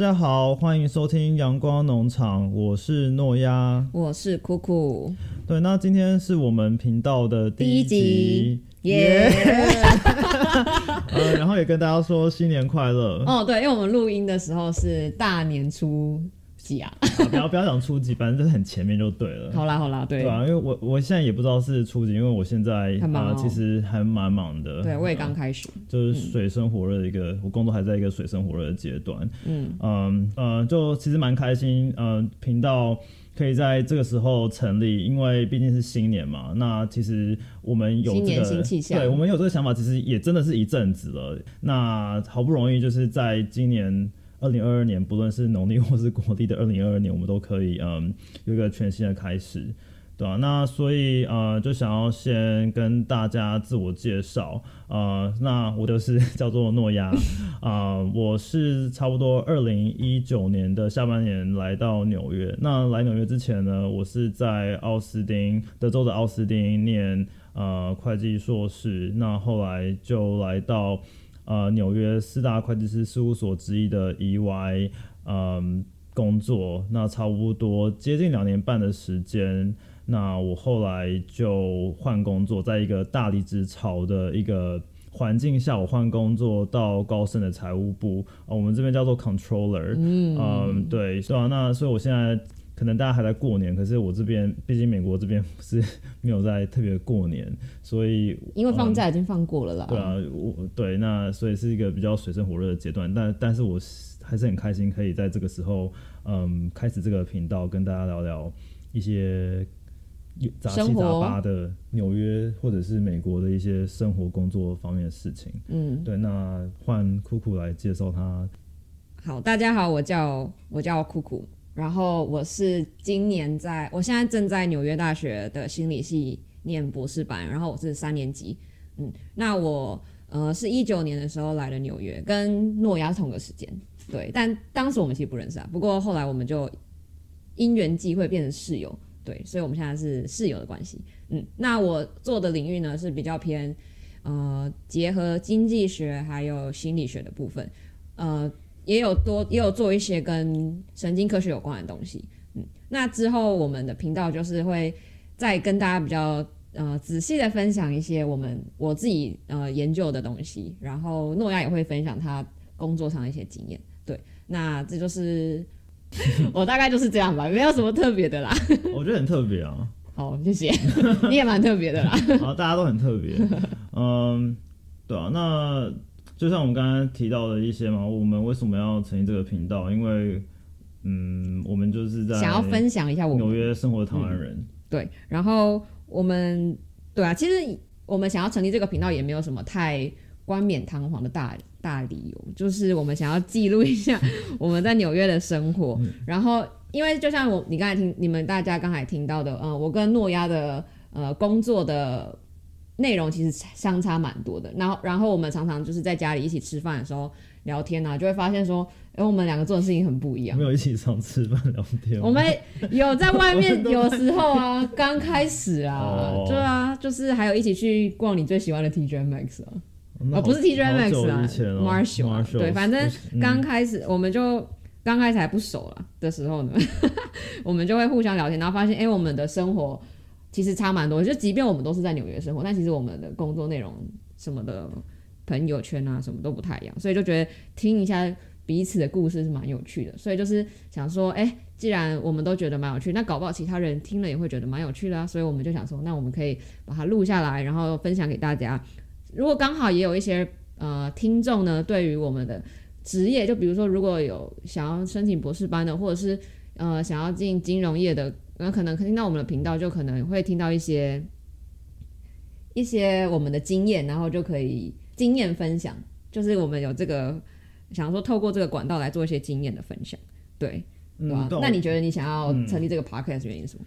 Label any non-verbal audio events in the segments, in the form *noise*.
嗨，大家好，欢迎收听阳光农场，我是诺亚。我是酷酷，对，那今天是我们频道的第一集，耶！*laughs* 呃，然后也跟大家说新年快乐。哦，对，因为我们录音的时候是大年初 *laughs* 不要不要讲初级，反正就是很前面就对了。好啦好啦，对对啊，因为我我现在也不知道是初级，因为我现在啊、很忙哦其实还蛮忙的。对，我也刚开始。就是水深火热的一个，我工作还在一个水深火热的阶段。嗯嗯呃，就其实蛮开心，呃，频道可以在这个时候成立，因为毕竟是新年嘛。那其实我们有这个，对我们有这个想法，其实也真的是一阵子了。那好不容易就是在今年。二零二二年，不论是农历或是国历的二零二二年，我们都可以嗯有一个全新的开始。对啊，那所以呃，就想要先跟大家自我介绍，呃，那我就是叫做诺亚，*laughs* 啊、我是差不多二零一九年的下半年来到纽约。那来纽约之前呢，我是在奥斯汀，德州的奥斯汀念呃会计硕士，那后来就来到呃纽约四大会计师事务所之一的 EY，嗯、工作，那差不多接近两年半的时间。那我后来就换工作，在一个大离职潮的一个环境下，我换工作到高盛的财务部，呃，我们这边叫做 controller，嗯对，是吧、那所以我现在可能大家还在过年，可是我这边毕竟美国这边不是没有在特别过年，所以因为放假已经放过了啦。对啊，我对那所以是一个比较水深火热的阶段，但但是我是还是很开心可以在这个时候，嗯，开始这个频道跟大家聊聊一些有杂七杂八的纽约或者是美国的一些生活工作方面的事情。嗯，对，那换酷酷来介绍他。好，大家好，我叫我叫酷酷，然后我是今年在，我现在正在纽约大学的心理系念博士班，然后我是三年级。嗯，那我呃是一九年的时候来了纽约，跟诺亚是同个时间，对，但当时我们其实不认识啊，不过后来我们就因缘际会变成室友，对，所以我们现在是室友的关系。嗯，那我做的领域呢是比较偏呃结合经济学还有心理学的部分，呃。也有多也有做一些跟神经科学有关的东西，嗯，那之后我们的频道就是会再跟大家比较呃仔细的分享一些我们我自己呃研究的东西，然后诺亚也会分享他工作上的一些经验，对，那这就是我大概就是这样吧，没有什么特别的啦。*laughs* 我觉得很特别啊，好，谢谢，你也蛮特别的啦。好，*laughs* 大家都很特别。*laughs* 嗯，对啊，那就像我们刚刚提到的一些嘛，我们为什么要成立这个频道？因为，嗯，我们就是在想要分享一下我们纽约生活的台湾人。对，然后我们对啊，其实我们想要成立这个频道也没有什么太冠冕堂皇的大大理由，就是我们想要记录一下 *laughs* 我们在纽约的生活。然后，因为就像我你刚才听你们大家刚才听到的，嗯，我跟诺亚的呃工作的内容其实相差蛮多的。然后，然后我们常常就是在家里一起吃饭的时候聊天啊，就会发现说，哎，我们两个做的事情很不一样没。有一起常吃饭聊天。我们 *laughs* 有在外面，有时候啊，刚开始啊，哦对啊，就是还有一起去逛你最喜欢的 TJ Maxx 啊，哦，不是 TJ 好 Maxx 久啊，Marshall，啊对，反正嗯刚开始我们就刚开始还不熟了的时候呢，*laughs* 我们就会互相聊天，然后发现，哎，我们的生活其实差蛮多，就即便我们都是在纽约生活，但其实我们的工作内容什么的，朋友圈啊什么都不太一样，所以就觉得听一下彼此的故事是蛮有趣的，所以就是想说，哎、既然我们都觉得蛮有趣，那搞不好其他人听了也会觉得蛮有趣的啊，所以我们就想说，那我们可以把它录下来，然后分享给大家。如果刚好也有一些呃听众呢，对于我们的职业，就比如说如果有想要申请博士班的，或者是呃想要进金融业的，那可能听到我们的频道，就可能会听到一些一些我们的经验，然后就可以经验分享，就是我们有这个想说透过这个管道来做一些经验的分享，对。对吧、嗯那你觉得你想要嗯成立这个 podcast 原因是什么？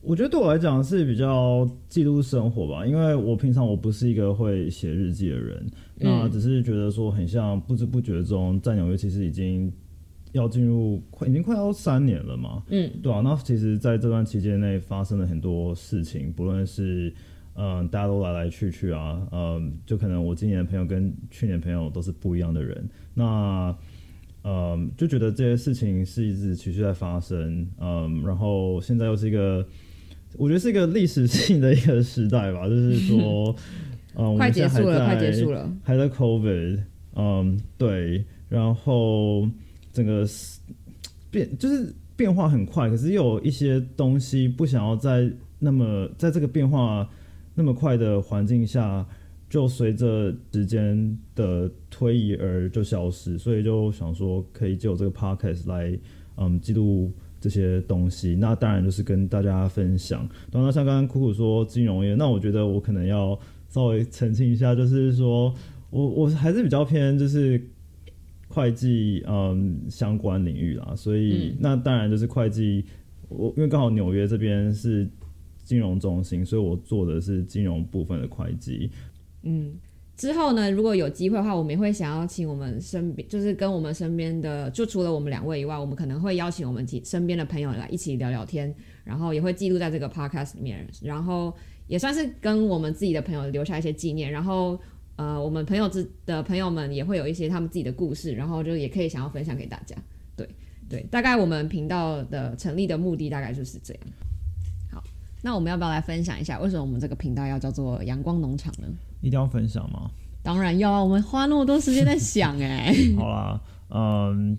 我觉得对我来讲是比较记录生活吧，因为我平常我不是一个会写日记的人，那只是觉得说很像不知不觉中在纽约其实已经要进入快已经快要三年了嘛，嗯，对啊，那其实在这段期间内发生了很多事情，不论是嗯大家都来来去去啊，嗯，就可能我今年的朋友跟去年的朋友都是不一样的人，那嗯，就觉得这些事情是一直持续在发生，嗯，然后现在又是一个，我觉得是一个历史性的一个时代吧，*laughs* 就是说，嗯，快结束了，快结束了，还在 COVID，嗯，对，然后整个变就是变化很快，可是又有一些东西不想要在那么在这个变化那么快的环境下。就随着时间的推移而就消失，所以就想说可以借我这个 podcast 来，嗯，记录这些东西。那当然就是跟大家分享。当然像刚刚苦苦说金融业，那我觉得我可能要稍微澄清一下，就是说我我还是比较偏就是会计嗯相关领域啦。所以那当然就是会计，我因为刚好纽约这边是金融中心，所以我做的是金融部分的会计。嗯，之后呢，如果有机会的话，我们也会想要请我们身边，就是跟我们身边的，就除了我们两位以外，我们可能会邀请我们身边的朋友来一起聊聊天，然后也会记录在这个 podcast 里面，然后也算是跟我们自己的朋友留下一些纪念。然后，呃，我们朋友之的朋友们也会有一些他们自己的故事，然后就也可以想要分享给大家。对对，大概我们频道的成立的目的大概就是这样。好，那我们要不要来分享一下，为什么我们这个频道要叫做阳光农场呢？一定要分享吗？当然要啊！我们花那么多时间在想哎。*laughs* 好啦，嗯，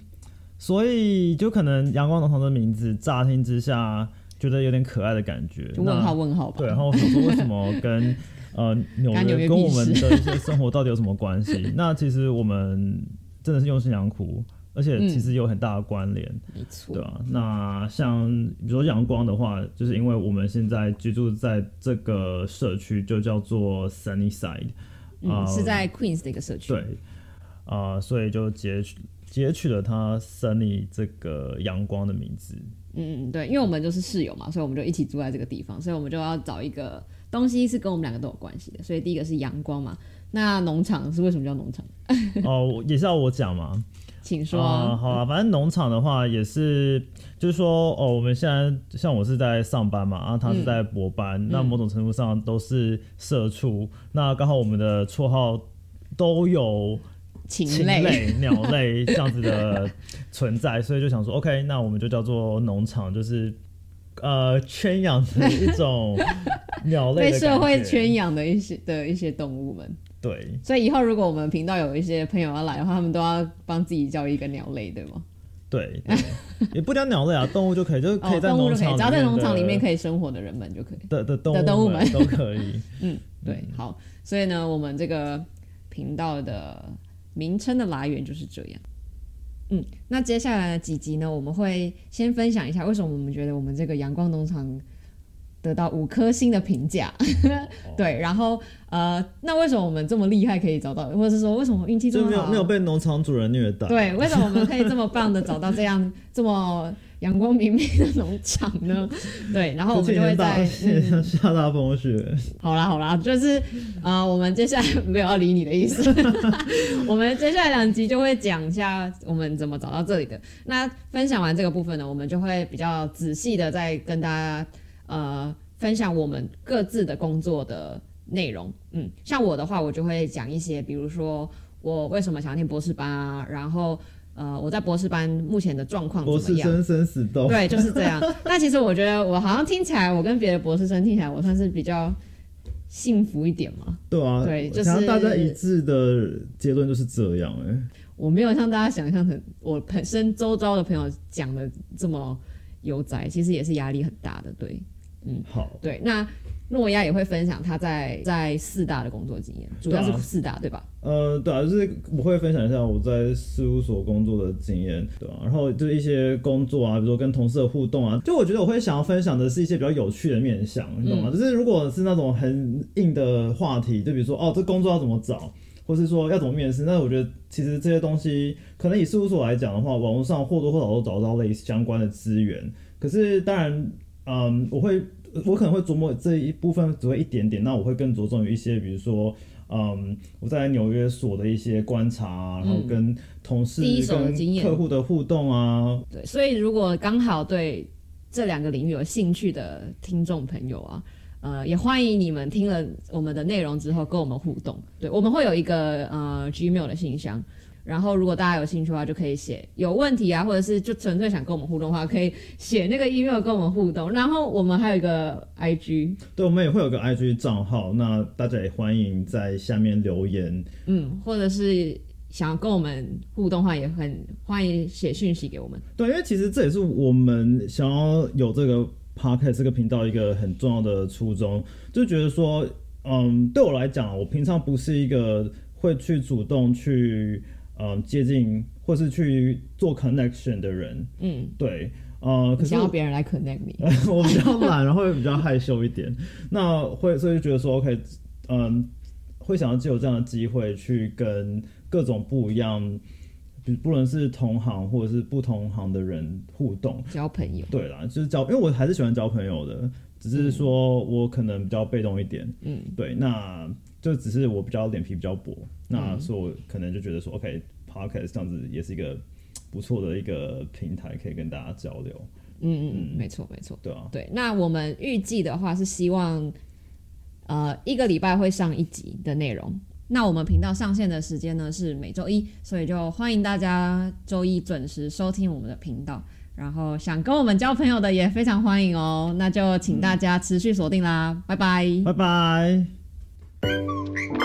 所以就可能阳光农场的名字乍听之下觉得有点可爱的感觉。问号问号吧。对，然后我想说为什么跟呃纽约跟我们的一些生活到底有什么关系？*laughs* 那其实我们真的是用心良苦。而且其实有很大的关联，没错，对吧？那像比如说阳光的话，就是因为我们现在居住在这个社区，就叫做 Sunny Side，嗯，是在 Queens 的一个社区，对，啊，所以就截取截取了它 Sunny 这个阳光的名字。嗯嗯，对，因为我们就是室友嘛，所以我们就一起住在这个地方，所以我们就要找一个东西是跟我们两个都有关系的。所以第一个是阳光嘛，那农场是为什么叫农场？哦，也是要我讲吗？请说。好啊，反正农场的话也是，就是说哦，我们现在像我是在上班嘛，然后他是在博班，那某种程度上都是社畜。那刚好我们的绰号都有禽类、*laughs* 鸟类这样子的存在，所以就想说，OK，那我们就叫做农场，就是呃圈养的一种鸟类，被社会圈养的一些的一些动物们。对，所以以后如果我们频道有一些朋友要来的话，他们都要帮自己叫一个鸟类，对吗？对，也不叫鸟类啊，动物就可以，就是可以在 *laughs* 农场，只要在农场里面可以生活的人们就可以的的动物们都可以。*laughs* 嗯，对，好，所以呢，我们这个频道的名称的来源就是这样。嗯，那接下来的几集呢，我们会先分享一下为什么我们觉得我们这个阳光农场。得到五颗星的评价，*laughs* 对，然后呃，那为什么我们这么厉害可以找到，或者是说为什么运气这么好，没有没有被农场主人虐待？对，为什么我们可以这么棒的找到这样这么阳光明媚的农场呢？*laughs* 对，然后我们就会在下大风雪。好啦好啦，就是呃，我们接下来没有要理你的意思，*laughs* *laughs* 我们接下来两集就会讲一下我们怎么找到这里的。那分享完这个部分呢，我们就会比较仔细的再跟大家。呃，分享我们各自的工作的内容，嗯，像我的话，我就会讲一些，比如说我为什么想要念博士班啊，然后呃，我在博士班目前的状况怎么样？博士生生死斗，对，就是这样。*laughs* 那其实我觉得我好像听起来，我跟别的博士生听起来，我算是比较幸福一点嘛。对啊，对，就是大家一致的结论就是这样。哎，我没有像大家想象成，我本身周遭的朋友讲的这么悠哉，其实也是压力很大的，对。嗯，好，对，那诺亚也会分享他在在四大的工作经验，主要是四大，对吧？呃，对啊，就是我会分享一下我在事务所工作的经验，对吧？然后就是一些工作啊，比如说跟同事的互动啊，就我觉得我会想要分享的是一些比较有趣的面向，你懂吗？就是如果是那种很硬的话题，就比如说哦，这工作要怎么找，或是说要怎么面试，那我觉得其实这些东西可能以事务所来讲的话，网络上或多或少都找到类似相关的资源，可是当然。嗯，我会，我可能会琢磨这一部分只会一点点，那我会更着重于一些，比如说，嗯，我在纽约所的一些观察，啊然后跟同事、跟客户的互动啊。对，所以如果刚好对这两个领域有兴趣的听众朋友啊，呃，也欢迎你们听了我们的内容之后跟我们互动。对，我们会有一个呃 Gmail 的信箱。然后如果大家有兴趣的话，就可以写有问题啊，或者是就纯粹想跟我们互动的话，可以写那个 email 跟我们互动。然后我们还有一个 IG，对，我们也会有个 IG 账号，那大家也欢迎在下面留言。嗯，或者是想要跟我们互动的话，也很欢迎写讯息给我们。对，因为其实这也是我们想要有这个 podcast 这个频道一个很重要的初衷，就觉得说，嗯，对我来讲，我平常不是一个会去主动去。嗯，接近或是去做 connection 的人，嗯，对，呃，可是想要别人来 connect *laughs* 你，我比较懒，然后比较害羞一点，那会所以就觉得说，OK，嗯，会想要借有这样的机会去跟各种不一样，比不论是同行或者是不同行的人互动，交朋友，对啦，就是交，因为我还是喜欢交朋友的，只是说我可能比较被动一点，嗯，对，那。就只是我比较脸皮比较薄，那所以我可能就觉得说，OK，Podcast 这样子也是一个不错的一个平台，可以跟大家交流。嗯嗯，没错没错，对啊，对。那我们预计的话是希望，呃，一个礼拜会上一集的内容。那我们频道上线的时间呢是每周一，所以就欢迎大家周一准时收听我们的频道。然后想跟我们交朋友的也非常欢迎哦，那就请大家持续锁定啦，拜拜，拜拜。Thank you.